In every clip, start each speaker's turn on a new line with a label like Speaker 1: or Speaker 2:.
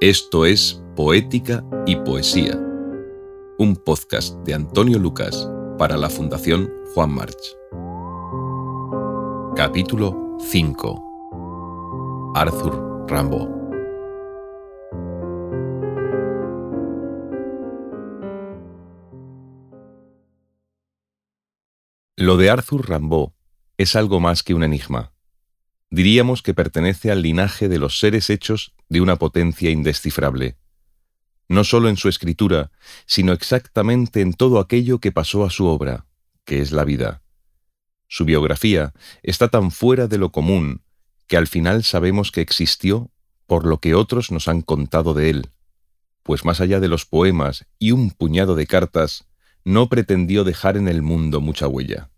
Speaker 1: Esto es Poética y Poesía, un podcast de Antonio Lucas para la Fundación Juan March. Capítulo 5. Arthur Rimbaud. Lo de Arthur Rimbaud es algo más que un enigma diríamos que pertenece al linaje de los seres hechos de una potencia indescifrable, no solo en su escritura, sino exactamente en todo aquello que pasó a su obra, que es la vida. Su biografía está tan fuera de lo común que al final sabemos que existió por lo que otros nos han contado de él, pues más allá de los poemas y un puñado de cartas, no pretendió dejar en el mundo mucha huella.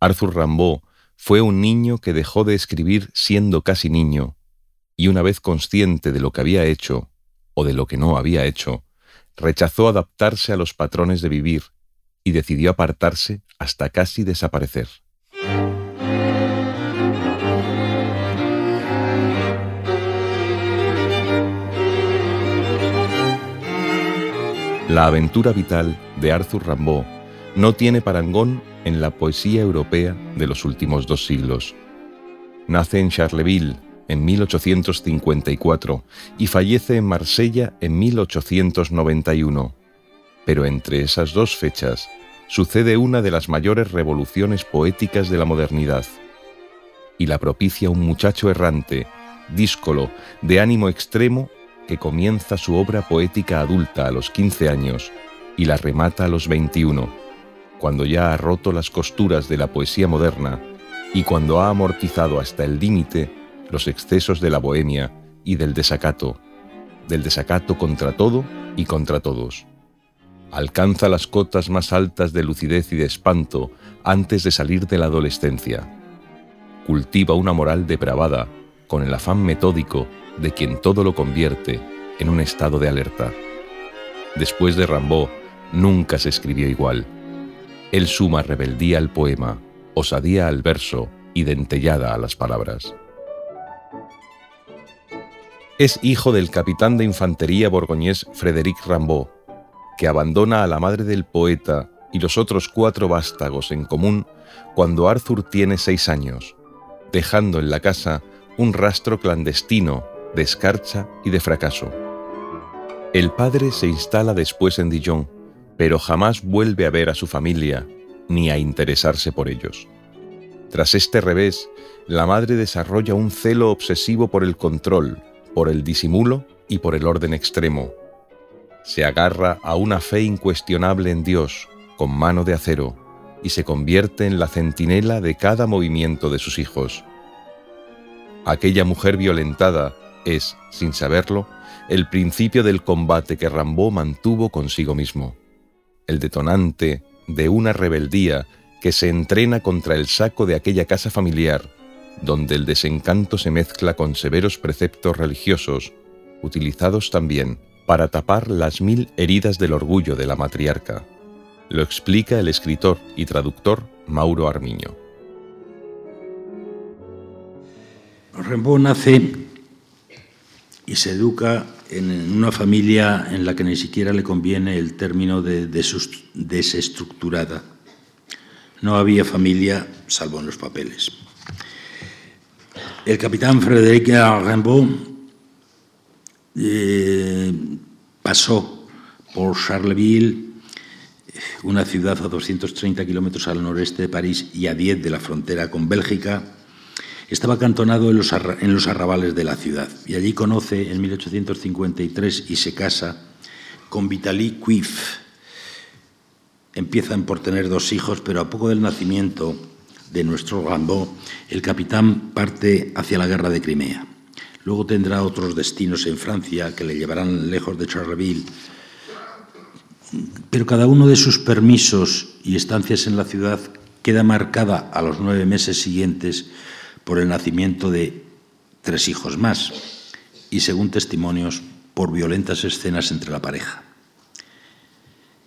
Speaker 1: Arthur Rimbaud fue un niño que dejó de escribir siendo casi niño, y una vez consciente de lo que había hecho, o de lo que no había hecho, rechazó adaptarse a los patrones de vivir y decidió apartarse hasta casi desaparecer. La aventura vital de Arthur Rimbaud no tiene parangón en la poesía europea de los últimos dos siglos. Nace en Charleville en 1854 y fallece en Marsella en 1891. Pero entre esas dos fechas sucede una de las mayores revoluciones poéticas de la modernidad y la propicia un muchacho errante, díscolo, de ánimo extremo, que comienza su obra poética adulta a los 15 años y la remata a los 21 cuando ya ha roto las costuras de la poesía moderna y cuando ha amortizado hasta el límite los excesos de la bohemia y del desacato, del desacato contra todo y contra todos. Alcanza las cotas más altas de lucidez y de espanto antes de salir de la adolescencia. Cultiva una moral depravada con el afán metódico de quien todo lo convierte en un estado de alerta. Después de Rambaud, nunca se escribió igual él suma rebeldía al poema, osadía al verso y dentellada a las palabras. Es hijo del capitán de infantería borgoñés Frédéric Rimbaud, que abandona a la madre del poeta y los otros cuatro vástagos en común cuando Arthur tiene seis años, dejando en la casa un rastro clandestino de escarcha y de fracaso. El padre se instala después en Dijon, pero jamás vuelve a ver a su familia ni a interesarse por ellos. Tras este revés, la madre desarrolla un celo obsesivo por el control, por el disimulo y por el orden extremo. Se agarra a una fe incuestionable en Dios, con mano de acero, y se convierte en la centinela de cada movimiento de sus hijos. Aquella mujer violentada es, sin saberlo, el principio del combate que Rambaud mantuvo consigo mismo el detonante de una rebeldía que se entrena contra el saco de aquella casa familiar, donde el desencanto se mezcla con severos preceptos religiosos, utilizados también para tapar las mil heridas del orgullo de la matriarca. Lo explica el escritor y traductor Mauro Armiño.
Speaker 2: Rimbaud nace y se educa en una familia en la que ni siquiera le conviene el término de desestructurada. No había familia salvo en los papeles. El capitán Frédéric Rimbaud eh, pasó por Charleville, una ciudad a 230 kilómetros al noreste de París y a 10 de la frontera con Bélgica, estaba acantonado en los, arrabales de la ciudad y allí conoce en 1853 y se casa con Vitaly Cuif. Empiezan por tener dos hijos, pero a poco del nacimiento de nuestro Rimbaud, el capitán parte hacia la guerra de Crimea. Luego tendrá otros destinos en Francia que le llevarán lejos de Charleville. Pero cada uno de sus permisos y estancias en la ciudad queda marcada a los nueve meses siguientes por el nacimiento de tres hijos más y, según testimonios, por violentas escenas entre la pareja.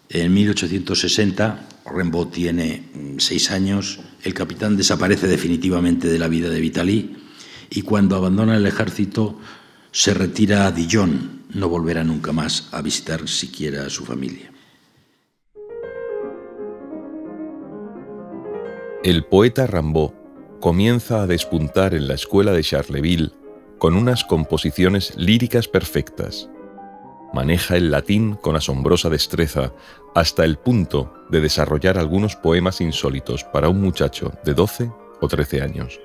Speaker 2: En 1860, Rimbaud tiene mm, seis años, el capitán desaparece definitivamente de la vida de Vitali y cuando abandona el ejército Se retira a Dijon, no volverá nunca más a visitar siquiera a su familia.
Speaker 1: El poeta Rimbaud comienza a despuntar en la escuela de Charleville con unas composiciones líricas perfectas. Maneja el latín con asombrosa destreza hasta el punto de desarrollar algunos poemas insólitos para un muchacho de 12 o 13 años.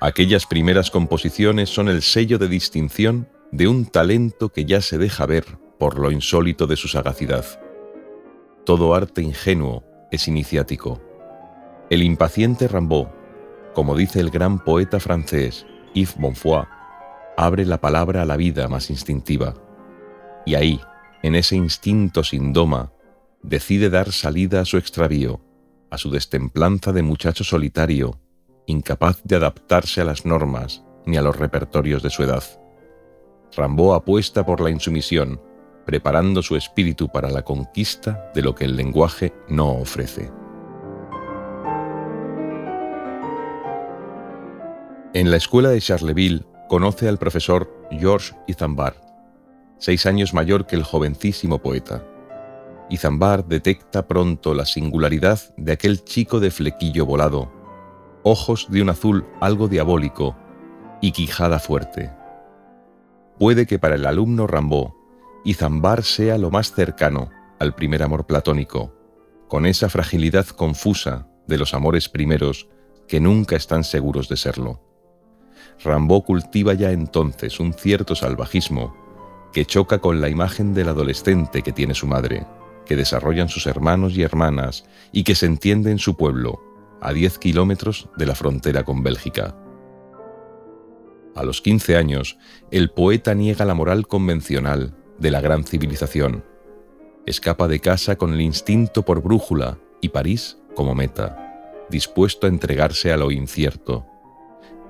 Speaker 1: Aquellas primeras composiciones son el sello de distinción de un talento que ya se deja ver por lo insólito de su sagacidad. Todo arte ingenuo es iniciático. El impaciente Rimbaud, como dice el gran poeta francés Yves Bonfoy, abre la palabra a la vida más instintiva. Y ahí, en ese instinto sin doma, decide dar salida a su extravío, a su destemplanza de muchacho solitario, incapaz de adaptarse a las normas ni a los repertorios de su edad. Rambo apuesta por la insumisión, preparando su espíritu para la conquista de lo que el lenguaje no ofrece. En la escuela de Charleville conoce al profesor Georges Izambar, seis años mayor que el jovencísimo poeta. Izambar detecta pronto la singularidad de aquel chico de flequillo volado, ojos de un azul algo diabólico y quijada fuerte. Puede que para el alumno Rambaud, Izambar sea lo más cercano al primer amor platónico, con esa fragilidad confusa de los amores primeros que nunca están seguros de serlo. Rambaud cultiva ya entonces un cierto salvajismo que choca con la imagen del adolescente que tiene su madre, que desarrollan sus hermanos y hermanas y que se entiende en su pueblo, a 10 kilómetros de la frontera con Bélgica. A los 15 años, el poeta niega la moral convencional de la gran civilización. Escapa de casa con el instinto por brújula y París como meta, dispuesto a entregarse a lo incierto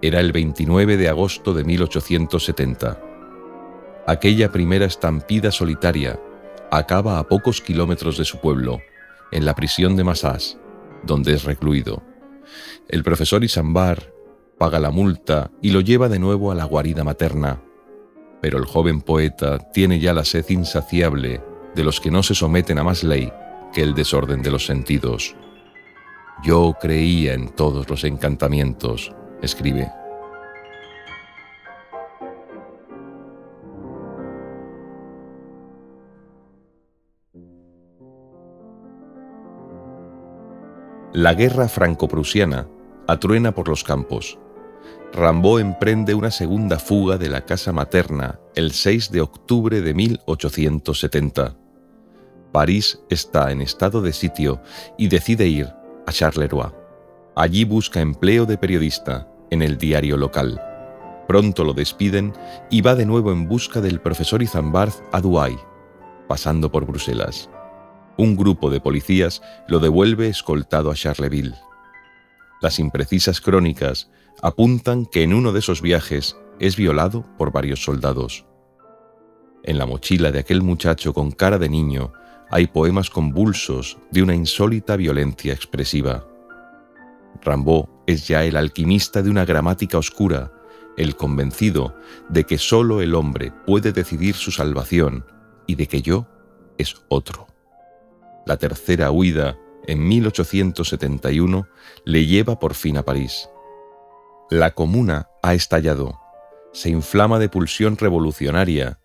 Speaker 1: era el 29 de agosto de 1870. Aquella primera estampida solitaria acaba a pocos kilómetros de su pueblo, en la prisión de Massas, donde es recluido. El profesor Isambar paga la multa y lo lleva de nuevo a la guarida materna. Pero el joven poeta tiene ya la sed insaciable de los que no se someten a más ley que el desorden de los sentidos. Yo creía en todos los encantamientos, escribe. La guerra franco-prusiana atruena por los campos. Rambaud emprende una segunda fuga de la casa materna el 6 de octubre de 1870. París está en estado de sitio y decide ir a Charleroi. Allí busca empleo de periodista en el diario local. Pronto lo despiden y va de nuevo en busca del profesor Izambard a Douai, pasando por Bruselas. Un grupo de policías lo devuelve escoltado a Charleville. Las imprecisas crónicas apuntan que en uno de esos viajes es violado por varios soldados. En la mochila de aquel muchacho con cara de niño hay poemas convulsos de una insólita violencia expresiva. Rambaud es ya el alquimista de una gramática oscura, el convencido de que sólo el hombre puede decidir su salvación y de que yo es otro. La tercera huida, en 1871, le lleva por fin a París. La comuna ha estallado, se inflama de pulsión revolucionaria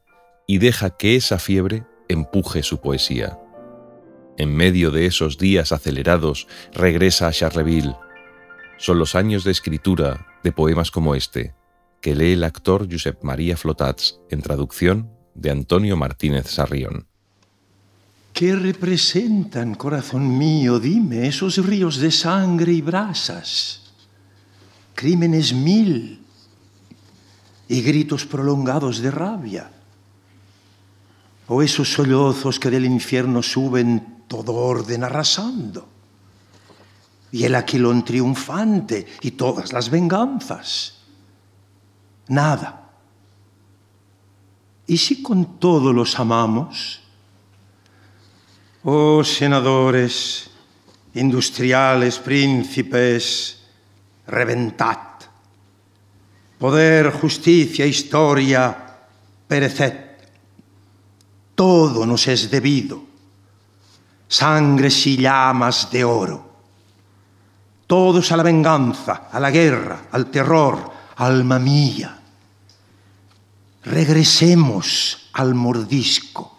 Speaker 1: y deja que esa fiebre empuje su poesía. En medio de esos días acelerados, regresa a Charleville, son los años de escritura de poemas como este, que lee el actor Josep María Flotats en traducción de Antonio Martínez Sarrión.
Speaker 3: ¿Qué representan, corazón mío? Dime, esos ríos de sangre y brasas, crímenes mil y gritos prolongados de rabia, o esos sollozos que del infierno suben todo orden arrasando y el aquilón triunfante y todas las venganzas. Nada. ¿Y si con todo los amamos? Oh senadores, industriales, príncipes, reventad. Poder, justicia, historia, pereced. Todo nos es debido. Sangres y llamas de oro. Todos a la venganza, a la guerra, al terror, alma mía. Regresemos al mordisco.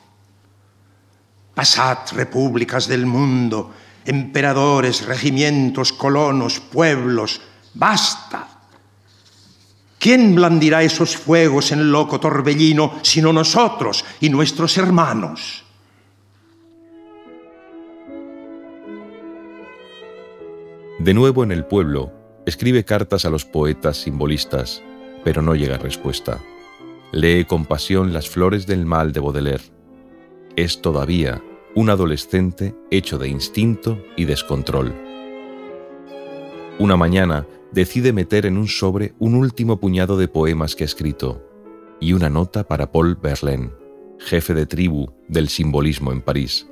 Speaker 3: Pasad, repúblicas del mundo, emperadores, regimientos, colonos, pueblos, basta. ¿Quién blandirá esos fuegos en loco torbellino sino nosotros y nuestros hermanos?
Speaker 1: De nuevo en el pueblo, escribe cartas a los poetas simbolistas, pero no llega respuesta. Lee con pasión las flores del mal de Baudelaire. Es todavía un adolescente hecho de instinto y descontrol. Una mañana decide meter en un sobre un último puñado de poemas que ha escrito y una nota para Paul Verlaine, jefe de tribu del simbolismo en París.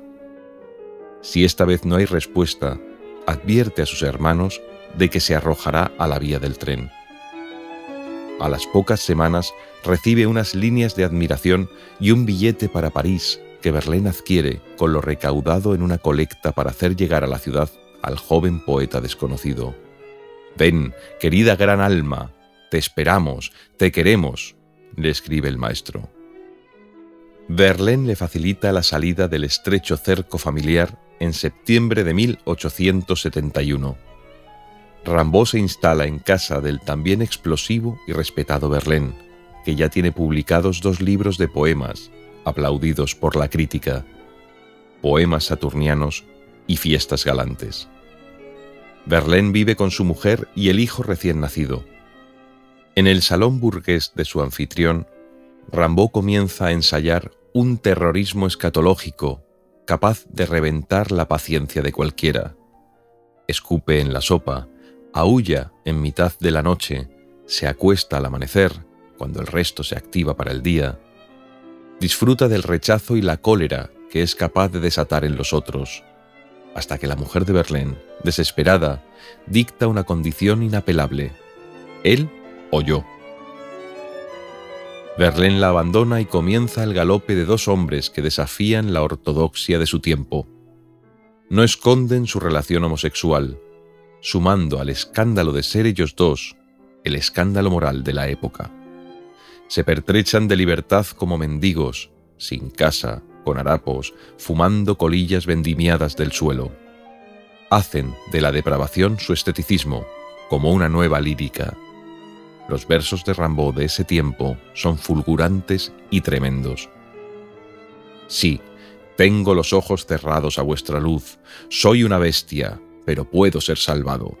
Speaker 1: Si esta vez no hay respuesta, advierte a sus hermanos de que se arrojará a la vía del tren. A las pocas semanas recibe unas líneas de admiración y un billete para París que Verlaine adquiere con lo recaudado en una colecta para hacer llegar a la ciudad al joven poeta desconocido. Ven, querida gran alma, te esperamos, te queremos, le escribe el maestro. Verlaine le facilita la salida del estrecho cerco familiar en septiembre de 1871. Rambaud se instala en casa del también explosivo y respetado Verlaine, que ya tiene publicados dos libros de poemas, aplaudidos por la crítica, Poemas Saturnianos y Fiestas Galantes. Verlaine vive con su mujer y el hijo recién nacido. En el salón burgués de su anfitrión, Rambaud comienza a ensayar un terrorismo escatológico capaz de reventar la paciencia de cualquiera. Escupe en la sopa, aúlla en mitad de la noche, se acuesta al amanecer, cuando el resto se activa para el día. Disfruta del rechazo y la cólera que es capaz de desatar en los otros hasta que la mujer de Verlaine, desesperada, dicta una condición inapelable, él o yo. Verlaine la abandona y comienza el galope de dos hombres que desafían la ortodoxia de su tiempo. No esconden su relación homosexual, sumando al escándalo de ser ellos dos el escándalo moral de la época. Se pertrechan de libertad como mendigos, sin casa, con harapos, fumando colillas vendimiadas del suelo. Hacen de la depravación su esteticismo, como una nueva lírica. Los versos de Rambaud de ese tiempo son fulgurantes y tremendos. Sí, tengo los ojos cerrados a vuestra luz, soy una bestia, pero puedo ser salvado.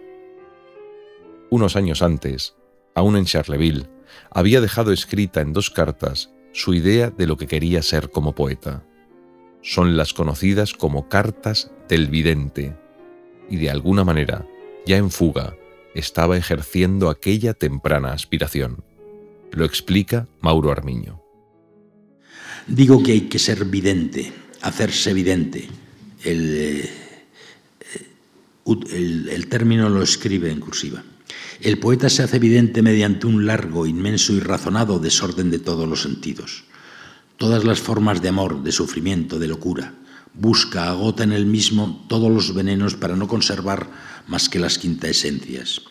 Speaker 1: Unos años antes, aún en Charleville, había dejado escrita en dos cartas su idea de lo que quería ser como poeta son las conocidas como cartas del vidente, y de alguna manera, ya en fuga, estaba ejerciendo aquella temprana aspiración. Lo explica Mauro Armiño.
Speaker 2: Digo que hay que ser vidente, hacerse vidente. El, eh, el, el término lo escribe en cursiva. El poeta se hace vidente mediante un largo, inmenso y razonado desorden de todos los sentidos todas las formas de amor, de sufrimiento, de locura. Busca, agota en él mismo todos los venenos para no conservar más que las quintaesencias.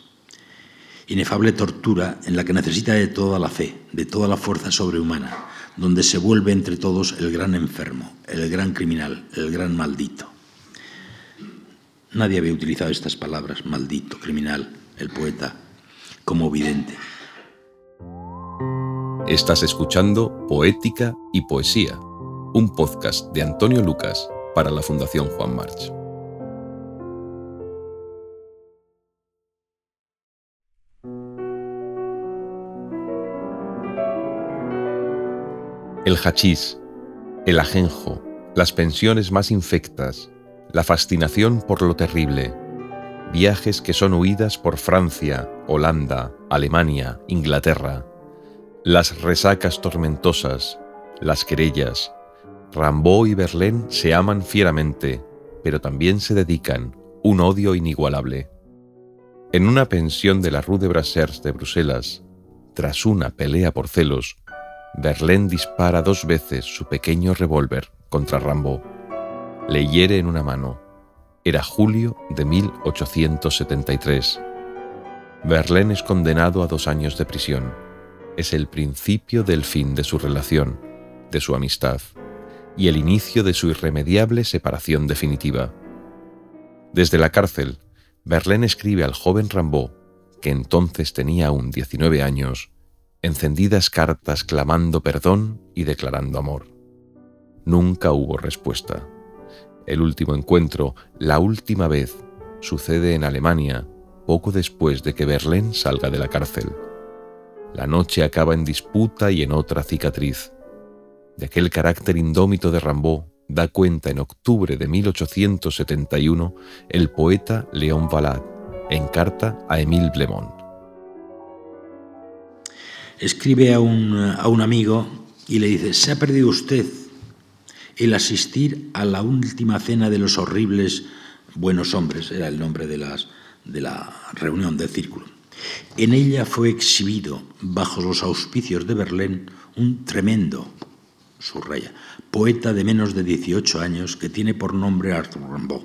Speaker 2: Inefable tortura en la que necesita de toda la fe, de toda la fuerza sobrehumana, donde se vuelve entre todos el gran enfermo, el gran criminal, el gran maldito. Nadie había utilizado estas palabras, maldito, criminal, el poeta, como vidente.
Speaker 1: Estás escuchando Poética y Poesía, un podcast de Antonio Lucas para la Fundación Juan March. El hachís, el ajenjo, las pensiones más infectas, la fascinación por lo terrible, viajes que son huidas por Francia, Holanda, Alemania, Inglaterra, las resacas tormentosas, las querellas. Rambaud y Verlaine se aman fieramente, pero también se dedican un odio inigualable. En una pensión de la Rue de Brassers de Bruselas, tras una pelea por celos, Verlaine dispara dos veces su pequeño revólver contra Rambaud. Le hiere en una mano. Era julio de 1873. Verlaine es condenado a dos años de prisión. Es el principio del fin de su relación, de su amistad, y el inicio de su irremediable separación definitiva. Desde la cárcel, Verlaine escribe al joven Rambaud, que entonces tenía aún 19 años, encendidas cartas clamando perdón y declarando amor. Nunca hubo respuesta. El último encuentro, la última vez, sucede en Alemania poco después de que Verlaine salga de la cárcel. La noche acaba en disputa y en otra cicatriz. De aquel carácter indómito de Rambaud da cuenta en octubre de 1871 el poeta Léon Valade en carta a Émile Blemont.
Speaker 2: Escribe a un, a un amigo y le dice, se ha perdido usted el asistir a la última cena de los horribles buenos hombres, era el nombre de, las, de la reunión del círculo. En ella fue exhibido, bajo los auspicios de Berlín, un tremendo, subraya, poeta de menos de 18 años que tiene por nombre Arthur Rimbaud.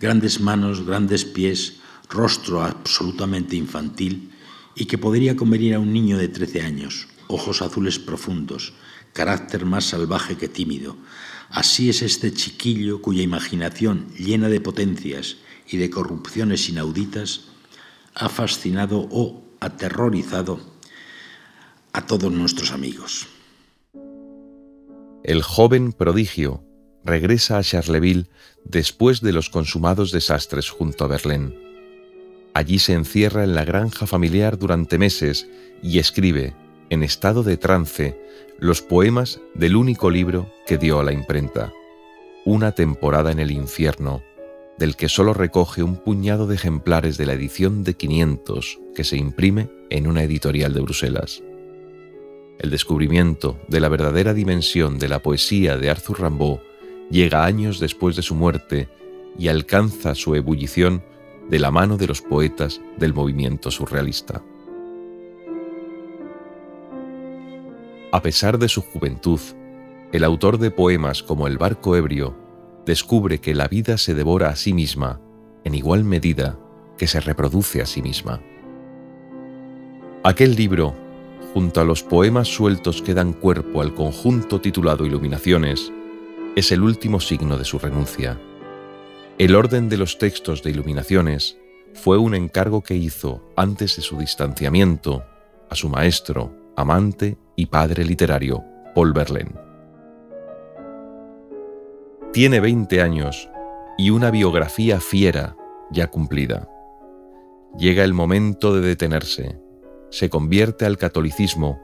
Speaker 2: Grandes manos, grandes pies, rostro absolutamente infantil y que podría convenir a un niño de 13 años, ojos azules profundos, carácter más salvaje que tímido. Así es este chiquillo cuya imaginación, llena de potencias y de corrupciones inauditas, ha fascinado o aterrorizado a todos nuestros amigos.
Speaker 1: El joven prodigio regresa a Charleville después de los consumados desastres junto a Berlín. Allí se encierra en la granja familiar durante meses y escribe, en estado de trance, los poemas del único libro que dio a la imprenta, Una temporada en el infierno, del que solo recoge un puñado de ejemplares de la edición de 500 que se imprime en una editorial de Bruselas. El descubrimiento de la verdadera dimensión de la poesía de Arthur Rimbaud llega años después de su muerte y alcanza su ebullición de la mano de los poetas del movimiento surrealista. A pesar de su juventud, el autor de poemas como El barco ebrio descubre que la vida se devora a sí misma en igual medida que se reproduce a sí misma. Aquel libro, junto a los poemas sueltos que dan cuerpo al conjunto titulado Iluminaciones, es el último signo de su renuncia. El orden de los textos de Iluminaciones fue un encargo que hizo antes de su distanciamiento a su maestro, amante y padre literario, Paul Verlaine. Tiene 20 años y una biografía fiera ya cumplida. Llega el momento de detenerse, se convierte al catolicismo,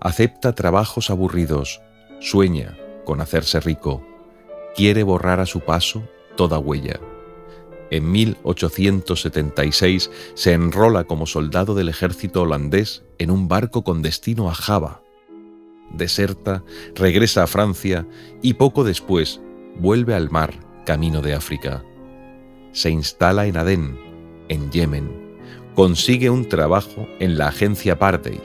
Speaker 1: acepta trabajos aburridos, sueña con hacerse rico, quiere borrar a su paso toda huella. En 1876 se enrola como soldado del ejército holandés en un barco con destino a Java. Deserta, regresa a Francia y poco después vuelve al mar camino de África. Se instala en Adén, en Yemen. Consigue un trabajo en la agencia Pardey.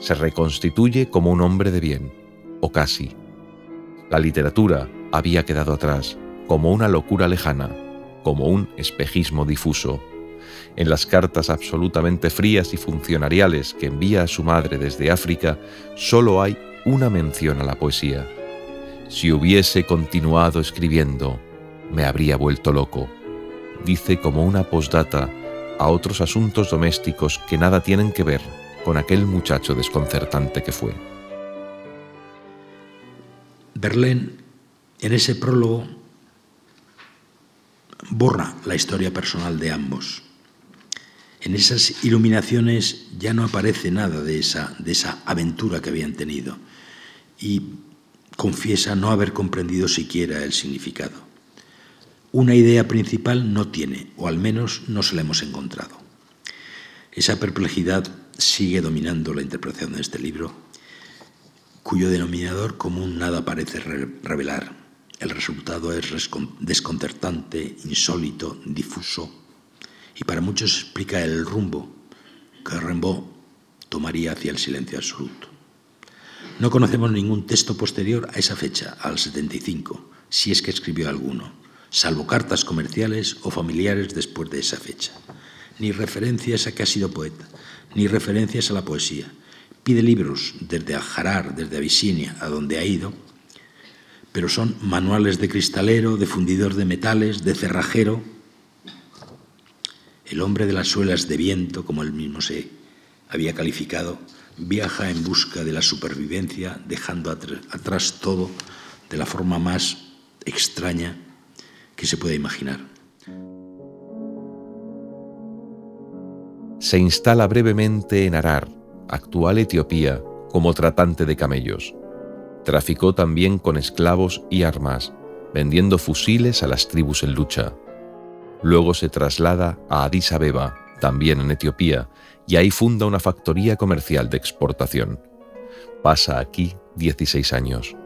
Speaker 1: Se reconstituye como un hombre de bien, o casi. La literatura había quedado atrás como una locura lejana, como un espejismo difuso. En las cartas absolutamente frías y funcionariales que envía a su madre desde África, solo hay una mención a la poesía. Si hubiese continuado escribiendo, me habría vuelto loco, dice como una postdata a otros asuntos domésticos que nada tienen que ver con aquel muchacho desconcertante que fue.
Speaker 2: Berlín, en ese prólogo, borra la historia personal de ambos. En esas iluminaciones ya no aparece nada de esa, de esa aventura que habían tenido y confiesa no haber comprendido siquiera el significado. Una idea principal no tiene, o al menos no se la hemos encontrado. Esa perplejidad sigue dominando la interpretación de este libro, cuyo denominador común nada parece revelar el resultado es desconcertante, insólito, difuso y para muchos explica el rumbo que Rimbaud tomaría hacia el silencio absoluto. No conocemos ningún texto posterior a esa fecha, al 75, si es que escribió alguno, salvo cartas comerciales o familiares después de esa fecha. Ni referencias a que ha sido poeta, ni referencias a la poesía. Pide libros desde Aljarar, desde Abisinia, a donde ha ido, pero son manuales de cristalero, de fundidor de metales, de cerrajero. El hombre de las suelas de viento, como él mismo se había calificado, viaja en busca de la supervivencia, dejando atrás todo de la forma más extraña que se pueda imaginar.
Speaker 1: Se instala brevemente en Arar, actual Etiopía, como tratante de camellos. Traficó también con esclavos y armas, vendiendo fusiles a las tribus en lucha. Luego se traslada a Addis Abeba, también en Etiopía, y ahí funda una factoría comercial de exportación. Pasa aquí 16 años.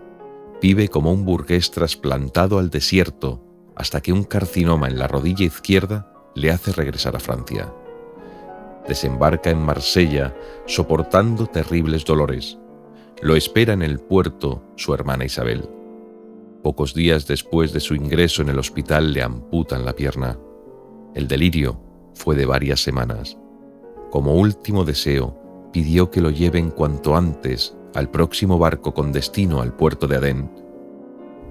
Speaker 1: Vive como un burgués trasplantado al desierto hasta que un carcinoma en la rodilla izquierda le hace regresar a Francia. Desembarca en Marsella soportando terribles dolores lo espera en el puerto su hermana Isabel. Pocos días después de su ingreso en el hospital le amputan la pierna. El delirio fue de varias semanas. Como último deseo, pidió que lo lleven cuanto antes al próximo barco con destino al puerto de Adén.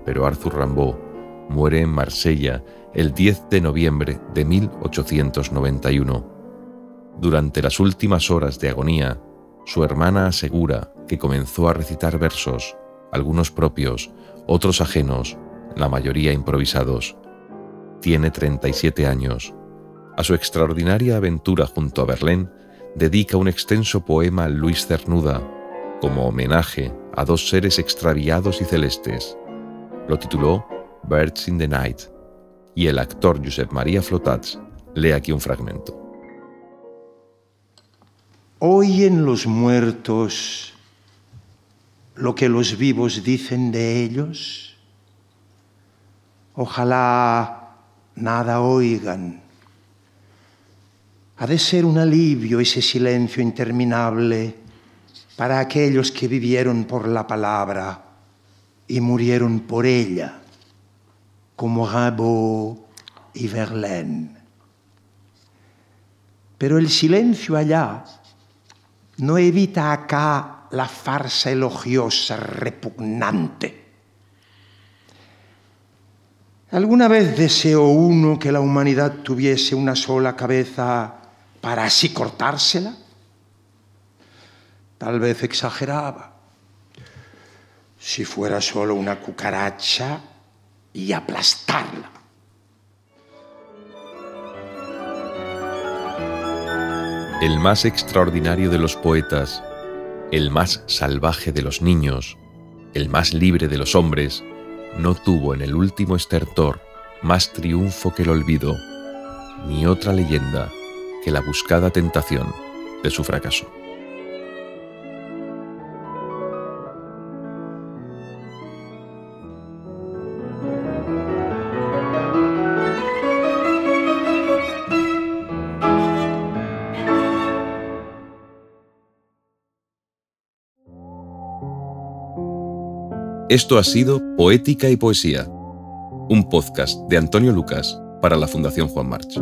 Speaker 1: Pero Arthur Rimbaud muere en Marsella el 10 de noviembre de 1891. Durante las últimas horas de agonía, su hermana asegura que comenzó a recitar versos, algunos propios, otros ajenos, la mayoría improvisados. Tiene 37 años. A su extraordinaria aventura junto a Berlín dedica un extenso poema a Luis Cernuda, como homenaje a dos seres extraviados y celestes. Lo tituló Birds in the Night, y el actor Josep María Flotats lee aquí un fragmento.
Speaker 3: ¿Oyen los muertos lo que los vivos dicen de ellos? Ojalá nada oigan. Ha de ser un alivio ese silencio interminable para aquellos que vivieron por la palabra y murieron por ella, como Rimbaud y Verlaine. Pero el silencio allá no evita acá la farsa elogiosa repugnante. ¿Alguna vez deseó uno que la humanidad tuviese una sola cabeza para así cortársela? Tal vez exageraba. Si fuera solo una cucaracha y aplastarla.
Speaker 1: el más extraordinario de los poetas, el más salvaje de los niños, el más libre de los hombres, no tuvo en el último estertor más triunfo que el olvido, ni otra leyenda que la buscada tentación de su fracaso. Esto ha sido Poética y Poesía, un podcast de Antonio Lucas para la Fundación Juan March.